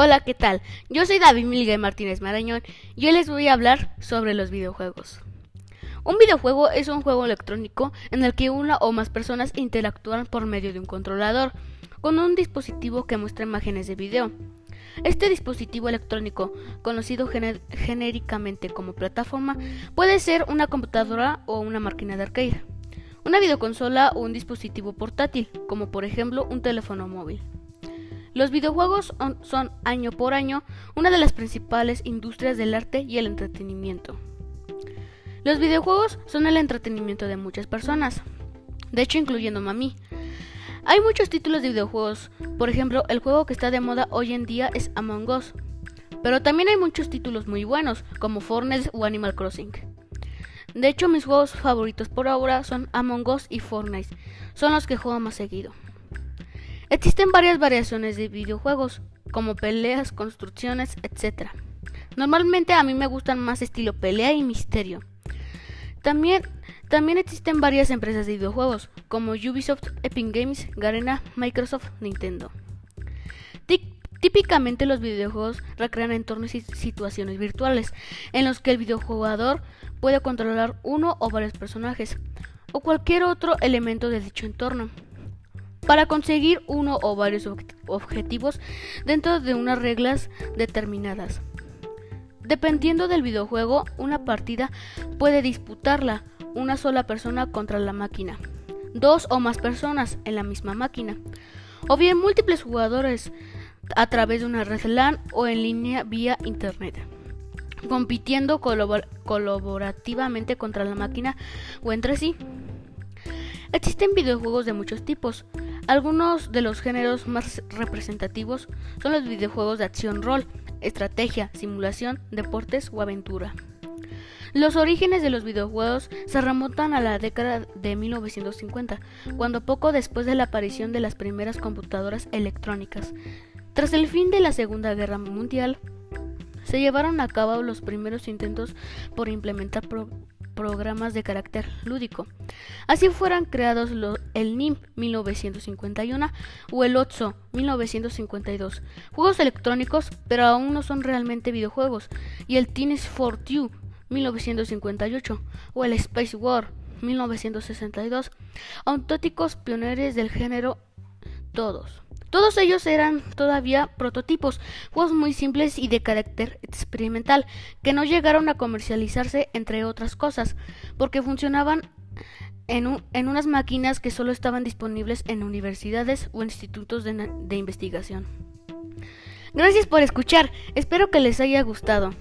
Hola, ¿qué tal? Yo soy David Miguel Martínez Marañón y hoy les voy a hablar sobre los videojuegos. Un videojuego es un juego electrónico en el que una o más personas interactúan por medio de un controlador con un dispositivo que muestra imágenes de video. Este dispositivo electrónico, conocido genéricamente como plataforma, puede ser una computadora o una máquina de arcade, una videoconsola o un dispositivo portátil, como por ejemplo un teléfono móvil. Los videojuegos son año por año una de las principales industrias del arte y el entretenimiento. Los videojuegos son el entretenimiento de muchas personas, de hecho incluyendo a mí. Hay muchos títulos de videojuegos, por ejemplo, el juego que está de moda hoy en día es Among Us, pero también hay muchos títulos muy buenos, como Fortnite o Animal Crossing. De hecho, mis juegos favoritos por ahora son Among Us y Fortnite, son los que juego más seguido. Existen varias variaciones de videojuegos, como peleas, construcciones, etc. Normalmente a mí me gustan más estilo pelea y misterio. También, también existen varias empresas de videojuegos, como Ubisoft, Epic Games, Garena, Microsoft, Nintendo. Típicamente los videojuegos recrean entornos y situaciones virtuales, en los que el videojugador puede controlar uno o varios personajes, o cualquier otro elemento de dicho entorno para conseguir uno o varios objetivos dentro de unas reglas determinadas. Dependiendo del videojuego, una partida puede disputarla una sola persona contra la máquina, dos o más personas en la misma máquina, o bien múltiples jugadores a través de una red LAN o en línea vía Internet, compitiendo colaborativamente contra la máquina o entre sí. Existen videojuegos de muchos tipos, algunos de los géneros más representativos son los videojuegos de acción rol, estrategia, simulación, deportes o aventura. Los orígenes de los videojuegos se remontan a la década de 1950, cuando poco después de la aparición de las primeras computadoras electrónicas. Tras el fin de la Segunda Guerra Mundial, se llevaron a cabo los primeros intentos por implementar programas de carácter lúdico. Así fueran creados el NIM 1951 o el OTSO 1952, juegos electrónicos, pero aún no son realmente videojuegos, y el Teens for You 1958 o el Space War 1962, auténticos pioneros del género todos. Todos ellos eran todavía prototipos, juegos muy simples y de carácter experimental, que no llegaron a comercializarse entre otras cosas, porque funcionaban en, en unas máquinas que solo estaban disponibles en universidades o institutos de investigación. Gracias por escuchar, espero que les haya gustado.